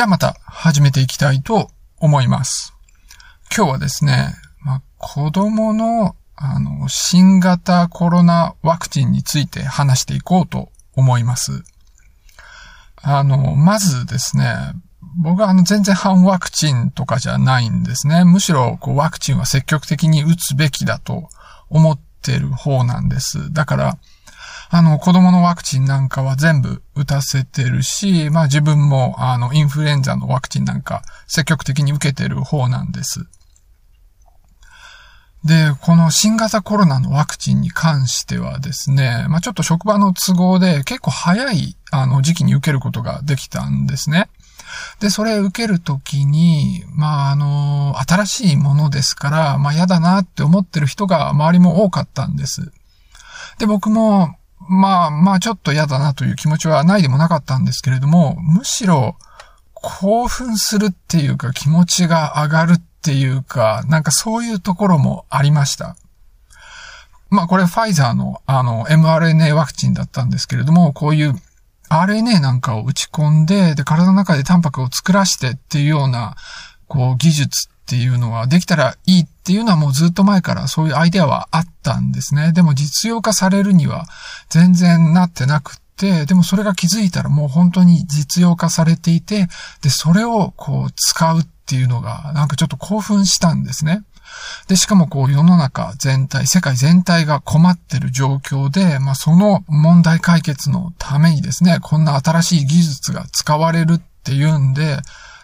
じゃあまた始めていきたいと思います。今日はですね、まあ、子供のあの、新型コロナワクチンについて話していこうと思います。あの、まずですね、僕はあの全然反ワクチンとかじゃないんですね。むしろこうワクチンは積極的に打つべきだと思ってる方なんです。だから、あの子供のワクチンなんかは全部打たせてるし、まあ自分もあのインフルエンザのワクチンなんか積極的に受けてる方なんです。で、この新型コロナのワクチンに関してはですね、まあ、ちょっと職場の都合で結構早いあの時期に受けることができたんですね。で、それ受けるときに、まあ、あの、新しいものですから、まあ、嫌だなって思ってる人が周りも多かったんです。で、僕も、まあ、まあ、ちょっと嫌だなという気持ちはないでもなかったんですけれども、むしろ、興奮するっていうか気持ちが上がるっていうか、なんかそういうところもありました。まあこれファイザーのあの mRNA ワクチンだったんですけれども、こういう RNA なんかを打ち込んで、で、体の中でタンパクを作らしてっていうような、こう技術っていうのはできたらいいっていうのはもうずっと前からそういうアイデアはあったんですね。でも実用化されるには全然なってなくて、でもそれが気づいたらもう本当に実用化されていて、で、それをこう使うっていうのが、なんかちょっと興奮したんですね。で、しかもこう世の中全体、世界全体が困ってる状況で、まあその問題解決のためにですね、こんな新しい技術が使われるっていうんで、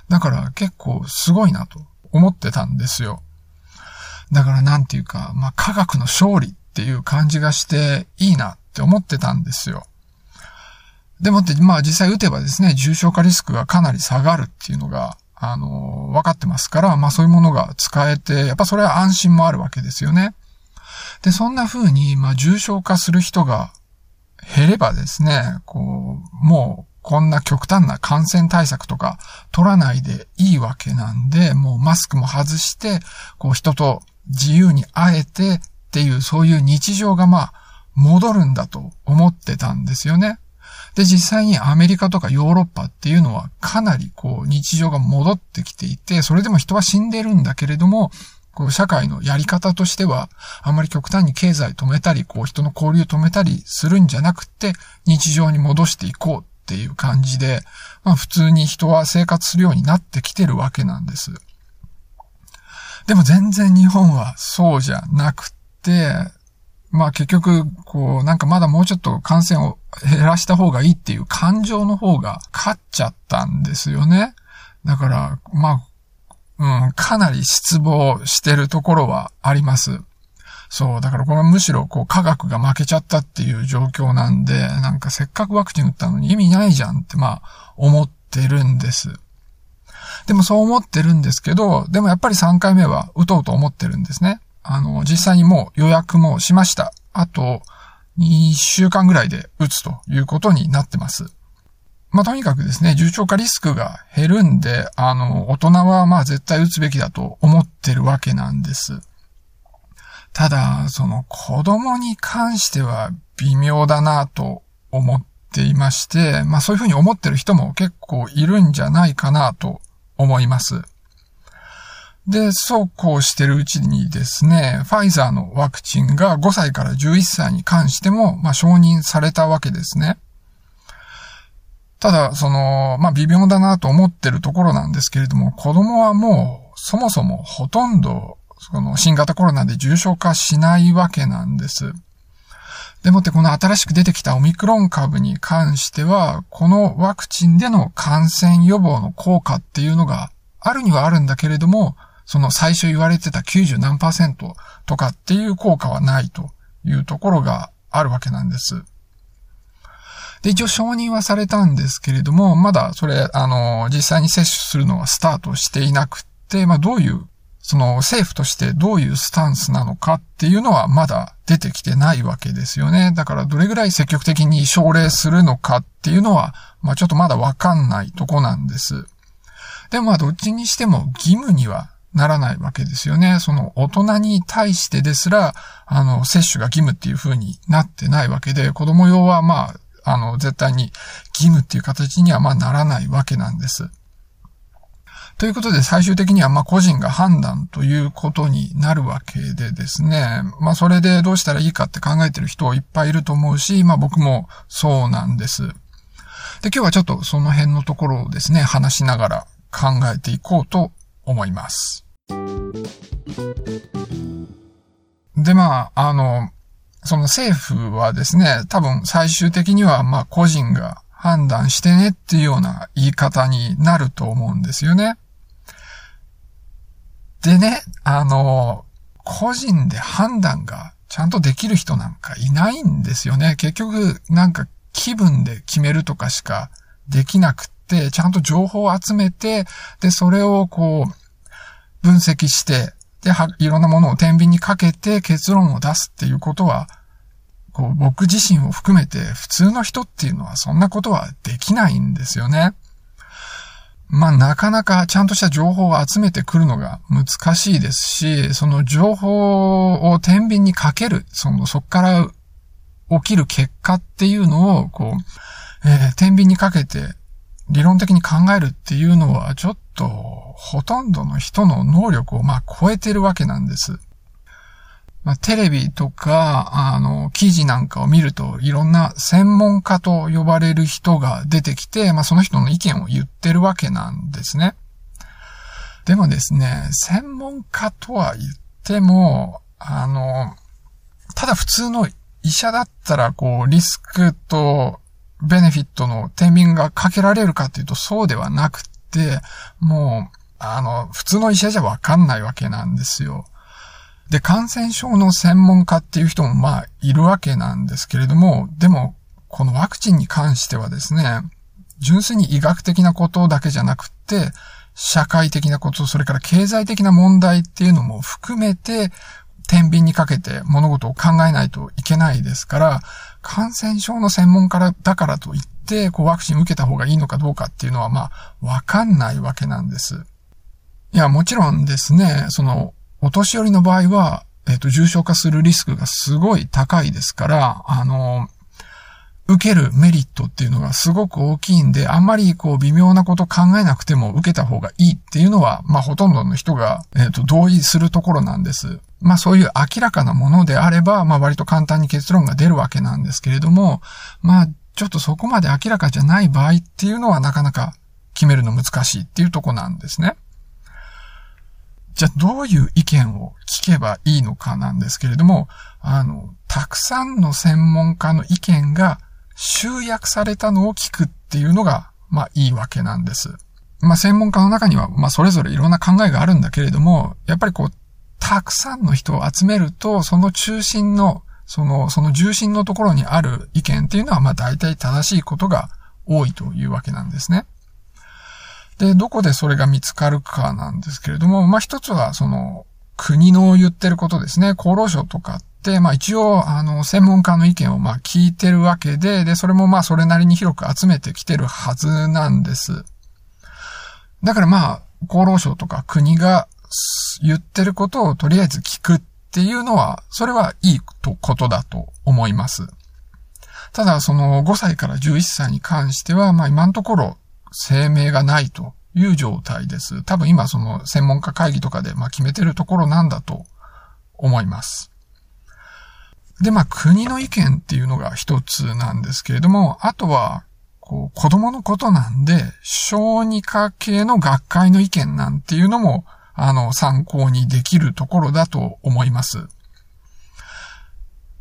だから結構すごいなと思ってたんですよ。だからなんていうか、まあ科学の勝利っていう感じがしていいなって思ってたんですよ。でもって、まあ実際打てばですね、重症化リスクがかなり下がるっていうのが、あの、分かってますから、まあそういうものが使えて、やっぱそれは安心もあるわけですよね。で、そんな風に、まあ重症化する人が減ればですね、こう、もうこんな極端な感染対策とか取らないでいいわけなんで、もうマスクも外して、こう人と自由に会えてっていう、そういう日常がまあ戻るんだと思ってたんですよね。で、実際にアメリカとかヨーロッパっていうのはかなりこう日常が戻ってきていて、それでも人は死んでるんだけれども、こう社会のやり方としては、あまり極端に経済止めたり、こう人の交流止めたりするんじゃなくて、日常に戻していこうっていう感じで、まあ普通に人は生活するようになってきてるわけなんです。でも全然日本はそうじゃなくて、まあ結局、こう、なんかまだもうちょっと感染を減らした方がいいっていう感情の方が勝っちゃったんですよね。だから、まあ、うん、かなり失望してるところはあります。そう、だからこれはむしろこう科学が負けちゃったっていう状況なんで、なんかせっかくワクチン打ったのに意味ないじゃんってまあ思ってるんです。でもそう思ってるんですけど、でもやっぱり3回目は打とうと思ってるんですね。あの、実際にもう予約もしました。あと、2週間ぐらいで打つということになってます。まあ、とにかくですね、重症化リスクが減るんで、あの、大人はまあ絶対打つべきだと思ってるわけなんです。ただ、その子供に関しては微妙だなと思っていまして、まあそういうふうに思ってる人も結構いるんじゃないかなと思います。で、そうこうしてるうちにですね、ファイザーのワクチンが5歳から11歳に関しても、まあ、承認されたわけですね。ただ、その、まあ、微妙だなと思ってるところなんですけれども、子供はもう、そもそもほとんど、その、新型コロナで重症化しないわけなんです。でもってこの新しく出てきたオミクロン株に関しては、このワクチンでの感染予防の効果っていうのがあるにはあるんだけれども、その最初言われてた90何パーセントとかっていう効果はないというところがあるわけなんです。で、一応承認はされたんですけれども、まだそれ、あの、実際に接種するのはスタートしていなくて、まあどういう、その政府としてどういうスタンスなのかっていうのはまだ出てきてないわけですよね。だからどれぐらい積極的に奨励するのかっていうのは、まあちょっとまだわかんないとこなんです。でもまあどっちにしても義務にはならないわけですよね。その大人に対してですら、あの、接種が義務っていう風になってないわけで、子供用はまあ、あの、絶対に義務っていう形にはまあならないわけなんです。ということで最終的にはまあ個人が判断ということになるわけでですね。まあそれでどうしたらいいかって考えてる人いっぱいいると思うし、まあ僕もそうなんです。で、今日はちょっとその辺のところをですね、話しながら考えていこうと思います。で、まあ、あの、その政府はですね、多分最終的にはまあ個人が判断してねっていうような言い方になると思うんですよね。でね、あの、個人で判断がちゃんとできる人なんかいないんですよね。結局、なんか気分で決めるとかしかできなくって、ちゃんと情報を集めて、で、それをこう、分析して、で、いろんなものを天秤にかけて結論を出すっていうことは、こう、僕自身を含めて普通の人っていうのはそんなことはできないんですよね。まあ、なかなかちゃんとした情報を集めてくるのが難しいですし、その情報を天秤にかける、その、そっから起きる結果っていうのを、こう、えー、天秤にかけて理論的に考えるっていうのは、ちょっと、ほとんどの人の能力を、まあ、超えてるわけなんです。まあ、テレビとか、あの、記事なんかを見ると、いろんな専門家と呼ばれる人が出てきて、まあ、その人の意見を言ってるわけなんですね。でもですね、専門家とは言っても、あの、ただ普通の医者だったら、こう、リスクとベネフィットの天秤がかけられるかっていうと、そうではなくて、もう、あの、普通の医者じゃわかんないわけなんですよ。で、感染症の専門家っていう人もまあいるわけなんですけれども、でも、このワクチンに関してはですね、純粋に医学的なことだけじゃなくて、社会的なこと、それから経済的な問題っていうのも含めて、天秤にかけて物事を考えないといけないですから、感染症の専門家だからといって、こうワクチン受けた方がいいのかどうかっていうのはまあ、わかんないわけなんです。いや、もちろんですね、その、お年寄りの場合は、えっ、ー、と、重症化するリスクがすごい高いですから、あの、受けるメリットっていうのがすごく大きいんで、あんまりこう微妙なこと考えなくても受けた方がいいっていうのは、まあほとんどの人が、えっ、ー、と、同意するところなんです。まあそういう明らかなものであれば、まあ割と簡単に結論が出るわけなんですけれども、まあちょっとそこまで明らかじゃない場合っていうのはなかなか決めるの難しいっていうとこなんですね。じゃあどういう意見を聞けばいいのかなんですけれども、あの、たくさんの専門家の意見が集約されたのを聞くっていうのが、まあいいわけなんです。まあ専門家の中には、まあそれぞれいろんな考えがあるんだけれども、やっぱりこう、たくさんの人を集めると、その中心の、その、その重心のところにある意見っていうのは、まあ大体正しいことが多いというわけなんですね。で、どこでそれが見つかるかなんですけれども、まあ、一つは、その、国の言ってることですね。厚労省とかって、まあ一応、あの、専門家の意見をま聞いてるわけで、で、それもまそれなりに広く集めてきてるはずなんです。だからまあ、厚労省とか国が言ってることをとりあえず聞くっていうのは、それはいいことだと思います。ただ、その5歳から11歳に関しては、ま今のところ、声明がないという状態です。多分今その専門家会議とかでまあ決めてるところなんだと思います。で、まあ国の意見っていうのが一つなんですけれども、あとは、こう子供のことなんで、小児科系の学会の意見なんていうのも、あの、参考にできるところだと思います。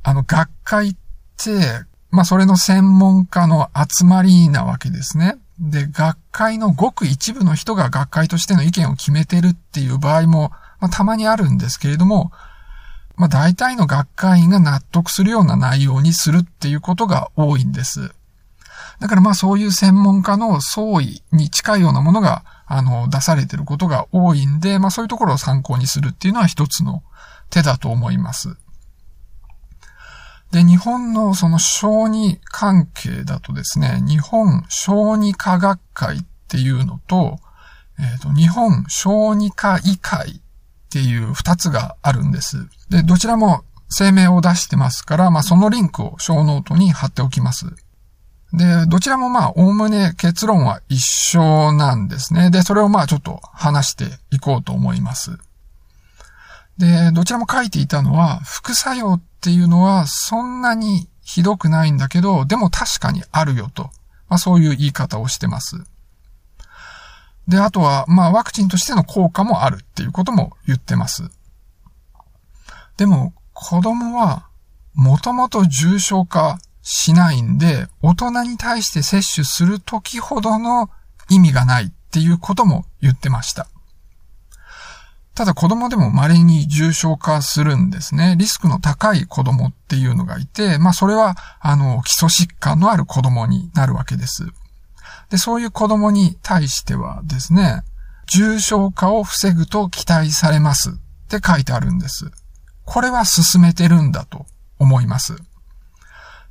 あの、学会って、まあ、それの専門家の集まりなわけですね。で、学会のごく一部の人が学会としての意見を決めてるっていう場合も、まあ、たまにあるんですけれども、まあ、大体の学会員が納得するような内容にするっていうことが多いんです。だからまあそういう専門家の総意に近いようなものが、あの、出されてることが多いんで、まあそういうところを参考にするっていうのは一つの手だと思います。で、日本のその小児関係だとですね、日本小児科学会っていうのと、えっ、ー、と、日本小児科医会っていう二つがあるんです。で、どちらも声明を出してますから、まあ、そのリンクをショーノートに貼っておきます。で、どちらもまあ、おおむね結論は一緒なんですね。で、それをまあ、ちょっと話していこうと思います。で、どちらも書いていたのは、副作用っていうのはそんなにひどくないんだけど、でも確かにあるよと。まあ、そういう言い方をしてます。で、あとは、まあ、ワクチンとしての効果もあるっていうことも言ってます。でも、子供は、もともと重症化しないんで、大人に対して接種するときほどの意味がないっていうことも言ってました。ただ子供でも稀に重症化するんですね。リスクの高い子供っていうのがいて、まあそれは、あの、基礎疾患のある子供になるわけです。で、そういう子供に対してはですね、重症化を防ぐと期待されますって書いてあるんです。これは進めてるんだと思います。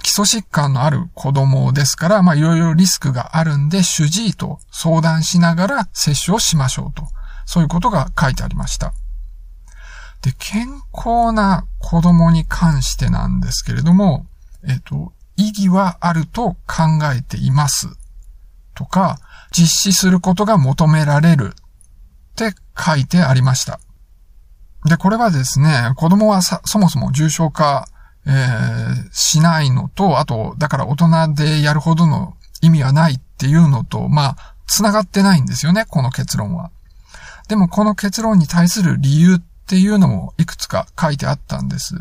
基礎疾患のある子供ですから、まあいろいろリスクがあるんで、主治医と相談しながら接種をしましょうと。そういうことが書いてありました。で、健康な子供に関してなんですけれども、えっと、意義はあると考えていますとか、実施することが求められるって書いてありました。で、これはですね、子供はさ、そもそも重症化、えー、しないのと、あと、だから大人でやるほどの意味はないっていうのと、まあ、繋がってないんですよね、この結論は。でもこの結論に対する理由っていうのもいくつか書いてあったんです。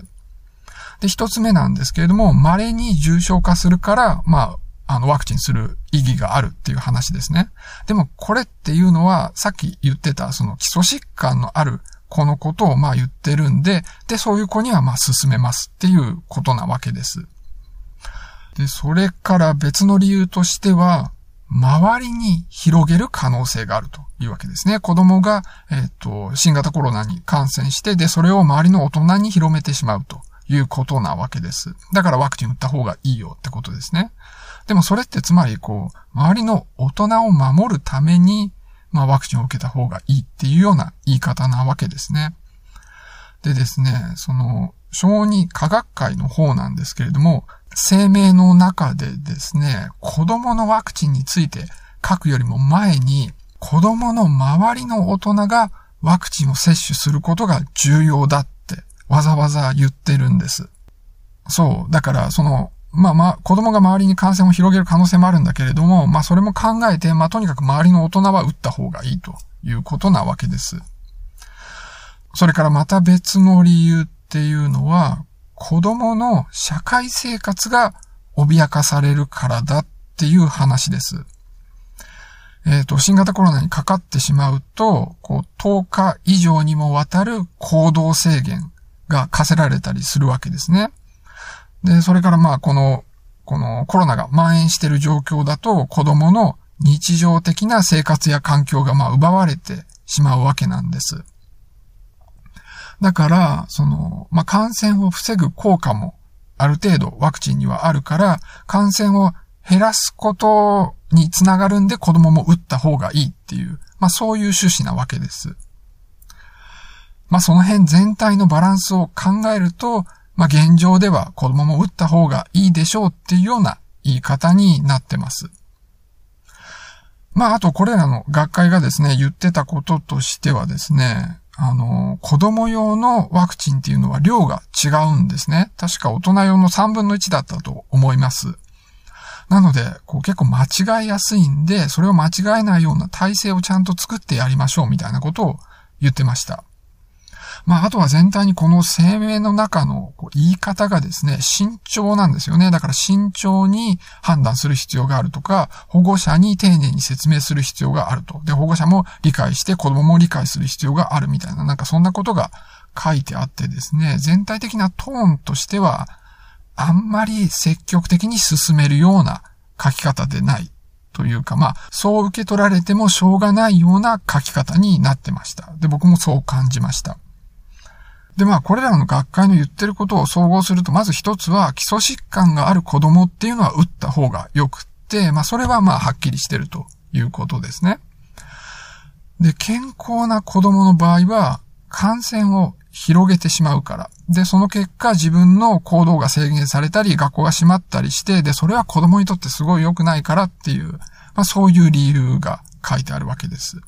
で、一つ目なんですけれども、稀に重症化するから、まあ、あの、ワクチンする意義があるっていう話ですね。でも、これっていうのは、さっき言ってた、その基礎疾患のある子のことをまあ言ってるんで、で、そういう子にはまあ進めますっていうことなわけです。で、それから別の理由としては、周りに広げる可能性があるというわけですね。子供が、えっ、と、新型コロナに感染して、で、それを周りの大人に広めてしまうということなわけです。だからワクチン打った方がいいよってことですね。でもそれってつまり、こう、周りの大人を守るために、まあ、ワクチンを受けた方がいいっていうような言い方なわけですね。でですね、その、小児科学会の方なんですけれども、声明の中でですね、子供のワクチンについて書くよりも前に、子供の周りの大人がワクチンを接種することが重要だってわざわざ言ってるんです。そう。だから、その、まあまあ、子供が周りに感染を広げる可能性もあるんだけれども、まあそれも考えて、まあとにかく周りの大人は打った方がいいということなわけです。それからまた別の理由っていうのは、子供の社会生活が脅かされるからだっていう話です。えっ、ー、と、新型コロナにかかってしまうと、こう、10日以上にもわたる行動制限が課せられたりするわけですね。で、それからまあ、この、このコロナが蔓延している状況だと、子供の日常的な生活や環境がまあ、奪われてしまうわけなんです。だから、その、まあ、感染を防ぐ効果もある程度ワクチンにはあるから、感染を減らすことにつながるんで子供も打った方がいいっていう、まあ、そういう趣旨なわけです。まあ、その辺全体のバランスを考えると、まあ、現状では子供も打った方がいいでしょうっていうような言い方になってます。まあ、あとこれらの学会がですね、言ってたこととしてはですね、あの、子供用のワクチンっていうのは量が違うんですね。確か大人用の3分の1だったと思います。なので、こう結構間違いやすいんで、それを間違えないような体制をちゃんと作ってやりましょうみたいなことを言ってました。まあ、あとは全体にこの声明の中の言い方がですね、慎重なんですよね。だから慎重に判断する必要があるとか、保護者に丁寧に説明する必要があると。で、保護者も理解して子供も理解する必要があるみたいな、なんかそんなことが書いてあってですね、全体的なトーンとしては、あんまり積極的に進めるような書き方でないというか、まあ、そう受け取られてもしょうがないような書き方になってました。で、僕もそう感じました。で、まあ、これらの学会の言ってることを総合すると、まず一つは、基礎疾患がある子供っていうのは打った方が良くって、まあ、それはまあ、はっきりしてるということですね。で、健康な子供の場合は、感染を広げてしまうから。で、その結果自分の行動が制限されたり、学校が閉まったりして、で、それは子供にとってすごい良くないからっていう、まあそういう理由が書いてあるわけです。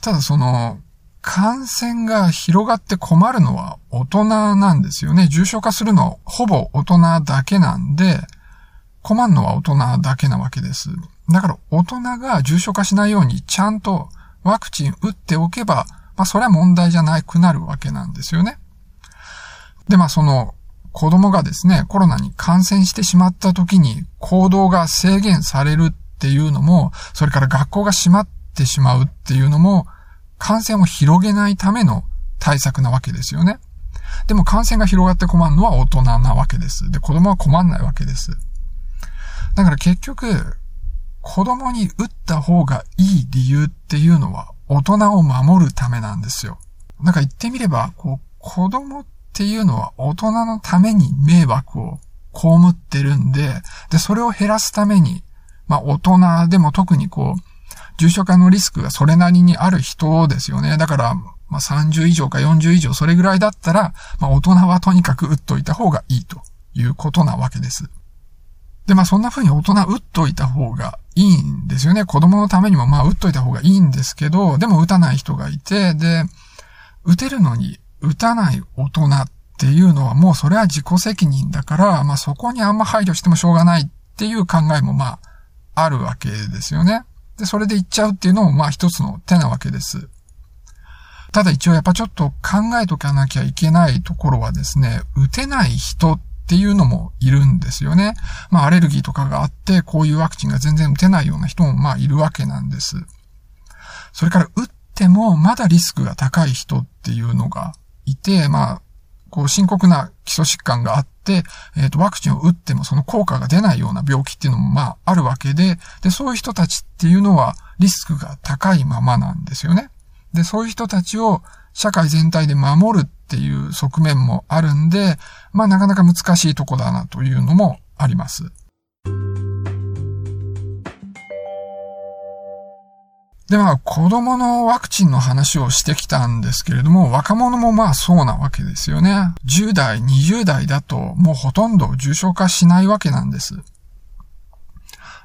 ただその、感染が広がって困るのは大人なんですよね。重症化するのはほぼ大人だけなんで、困るのは大人だけなわけです。だから大人が重症化しないようにちゃんとワクチン打っておけば、まあそれは問題じゃなくなるわけなんですよね。で、まあその子供がですね、コロナに感染してしまった時に行動が制限されるっていうのも、それから学校が閉まってしまうっていうのも、感染を広げないための対策なわけですよね。でも感染が広がって困るのは大人なわけです。で、子供は困んないわけです。だから結局、子供に打った方がいい理由っていうのは大人を守るためなんですよ。なんか言ってみれば、こう、子供っていうのは大人のために迷惑を被ってるんで、で、それを減らすために、まあ大人でも特にこう、重症化のリスクがそれなりにある人ですよね。だから、まあ30以上か40以上それぐらいだったら、まあ大人はとにかく打っといた方がいいということなわけです。で、まあそんな風に大人打っといた方がいいんですよね。子供のためにもまあ打っといた方がいいんですけど、でも打たない人がいて、で、打てるのに打たない大人っていうのはもうそれは自己責任だから、まあそこにあんま配慮してもしょうがないっていう考えもまああるわけですよね。で、それで言っちゃうっていうのもまあ一つの手なわけです。ただ一応やっぱちょっと考えとかなきゃいけないところはですね、打てない人っていうのもいるんですよね。まあ、アレルギーとかがあって、こういうワクチンが全然打てないような人も、まあ、いるわけなんです。それから、打っても、まだリスクが高い人っていうのがいて、まあ、こう、深刻な基礎疾患があって、えっ、ー、と、ワクチンを打ってもその効果が出ないような病気っていうのも、まあ、あるわけで、で、そういう人たちっていうのは、リスクが高いままなんですよね。で、そういう人たちを社会全体で守るっていう側面もあるんで、まあなかなか難しいとこだなというのもあります。では、子供のワクチンの話をしてきたんですけれども、若者もまあそうなわけですよね。10代、20代だともうほとんど重症化しないわけなんです。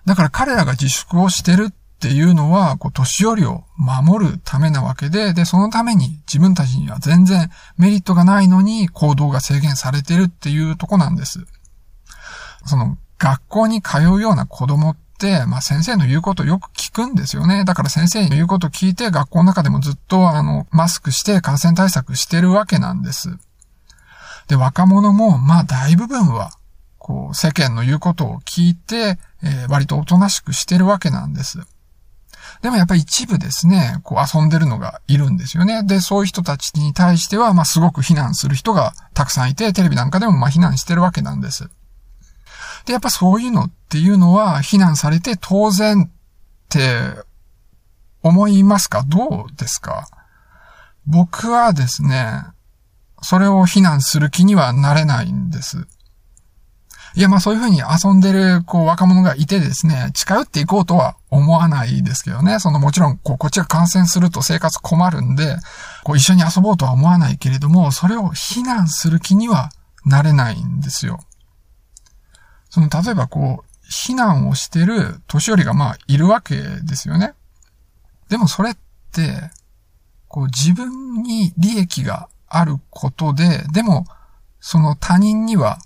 だから彼らが自粛をしてるっていうのは、こう、年寄りを守るためなわけで、で、そのために自分たちには全然メリットがないのに行動が制限されてるっていうとこなんです。その、学校に通うような子供って、まあ先生の言うことよく聞くんですよね。だから先生の言うこと聞いて学校の中でもずっとあの、マスクして感染対策してるわけなんです。で、若者も、まあ大部分は、こう、世間の言うことを聞いて、えー、割とおとなしくしてるわけなんです。でもやっぱり一部ですね、こう遊んでるのがいるんですよね。で、そういう人たちに対しては、まあすごく非難する人がたくさんいて、テレビなんかでもまあ非難してるわけなんです。で、やっぱそういうのっていうのは、非難されて当然って思いますか？どうですか？僕はですね、それを非難する気にはなれないんです。いや、まあそういうふうに遊んでる、こう、若者がいてですね、近寄っていこうとは思わないですけどね。そのもちろん、こう、こっちが感染すると生活困るんで、こう、一緒に遊ぼうとは思わないけれども、それを非難する気にはなれないんですよ。その、例えばこう、非難をしてる年寄りがまあ、いるわけですよね。でもそれって、こう、自分に利益があることで、でも、その他人には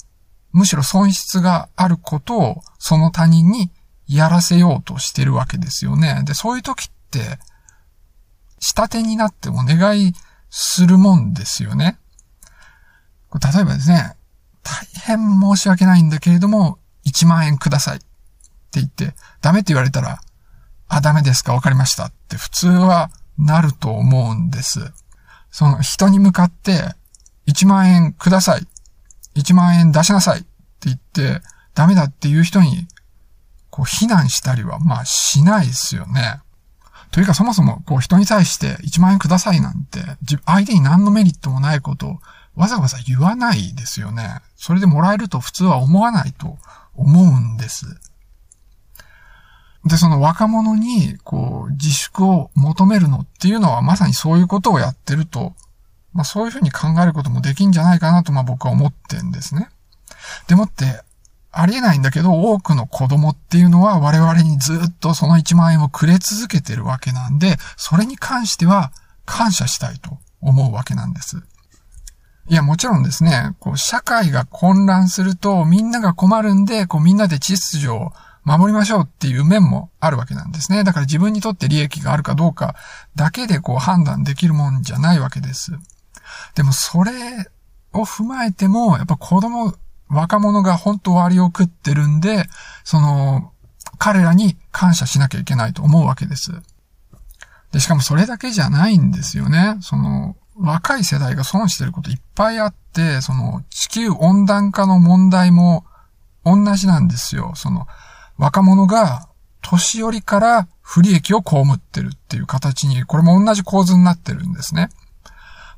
むしろ損失があることをその他人にやらせようとしてるわけですよね。で、そういう時って、下手になってお願いするもんですよね。例えばですね、大変申し訳ないんだけれども、1万円くださいって言って、ダメって言われたら、あ、ダメですかわかりましたって普通はなると思うんです。その人に向かって、1万円ください1万円出しなさいって言って、ダメだっていう人に、こう、非難したりは、まあ、しないですよね。というか、そもそも、こう、人に対して1万円くださいなんて、相手に何のメリットもないことを、わざわざ言わないですよね。それでもらえると普通は思わないと思うんです。で、その若者に、こう、自粛を求めるのっていうのはまさにそういうことをやってると、まあそういうふうに考えることもできんじゃないかなと、まあ僕は思ってんですね。でもって、ありえないんだけど、多くの子供っていうのは我々にずっとその1万円をくれ続けてるわけなんで、それに関しては感謝したいと思うわけなんです。いや、もちろんですね、こう、社会が混乱するとみんなが困るんで、こう、みんなで秩序を守りましょうっていう面もあるわけなんですね。だから自分にとって利益があるかどうかだけでこう判断できるもんじゃないわけです。でもそれを踏まえても、やっぱ子供、若者が本当割を食ってるんで、その、彼らに感謝しなきゃいけないと思うわけです。で、しかもそれだけじゃないんですよね。その、若い世代が損してることいっぱいあって、その、地球温暖化の問題も同じなんですよ。その、若者が年寄りから不利益を被ってるっていう形に、これも同じ構図になってるんですね。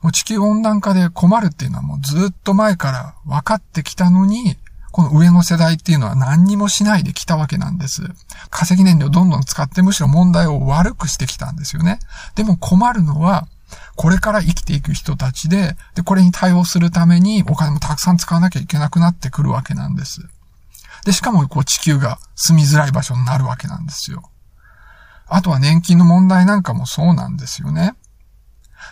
もう地球温暖化で困るっていうのはもうずっと前から分かってきたのに、この上の世代っていうのは何にもしないできたわけなんです。化石燃料どんどん使ってむしろ問題を悪くしてきたんですよね。でも困るのは、これから生きていく人たちで、で、これに対応するためにお金もたくさん使わなきゃいけなくなってくるわけなんです。で、しかも、こう、地球が住みづらい場所になるわけなんですよ。あとは年金の問題なんかもそうなんですよね。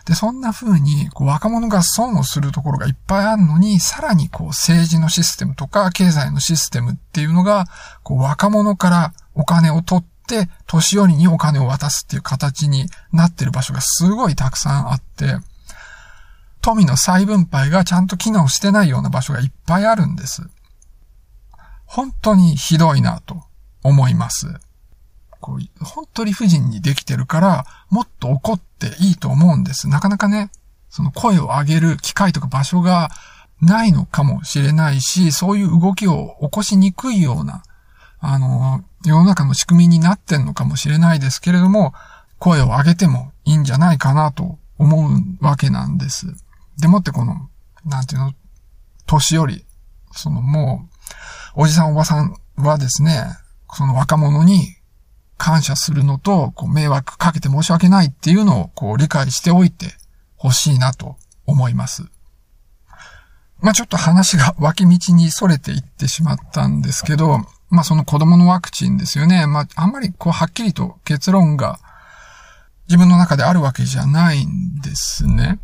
で、そんな風に、こう、若者が損をするところがいっぱいあるのに、さらに、こう、政治のシステムとか、経済のシステムっていうのが、こう、若者からお金を取って、年寄りにお金を渡すっていう形になってる場所がすごいたくさんあって、富の再分配がちゃんと機能してないような場所がいっぱいあるんです。本当にひどいなと思います。こう本当理不尽にできてるから、もっと怒っていいと思うんです。なかなかね、その声を上げる機会とか場所がないのかもしれないし、そういう動きを起こしにくいような、あの、世の中の仕組みになってんのかもしれないですけれども、声を上げてもいいんじゃないかなと思うわけなんです。でもってこの、なんていうの、年寄り、そのもう、おじさんおばさんはですね、その若者に感謝するのと、こう迷惑かけて申し訳ないっていうのをこう理解しておいてほしいなと思います。まあちょっと話が脇道に逸れていってしまったんですけど、まあその子供のワクチンですよね。まああんまりこうはっきりと結論が自分の中であるわけじゃないんですね。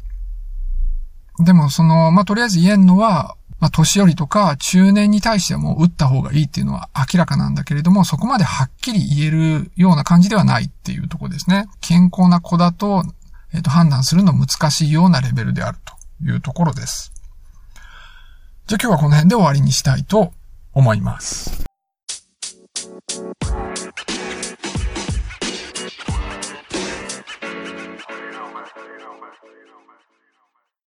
でもその、まあとりあえず言えんのは、まあ、年寄りとか中年に対しても打った方がいいっていうのは明らかなんだけれども、そこまではっきり言えるような感じではないっていうとこですね。健康な子だと、えっ、と、判断するの難しいようなレベルであるというところです。じゃあ今日はこの辺で終わりにしたいと思います。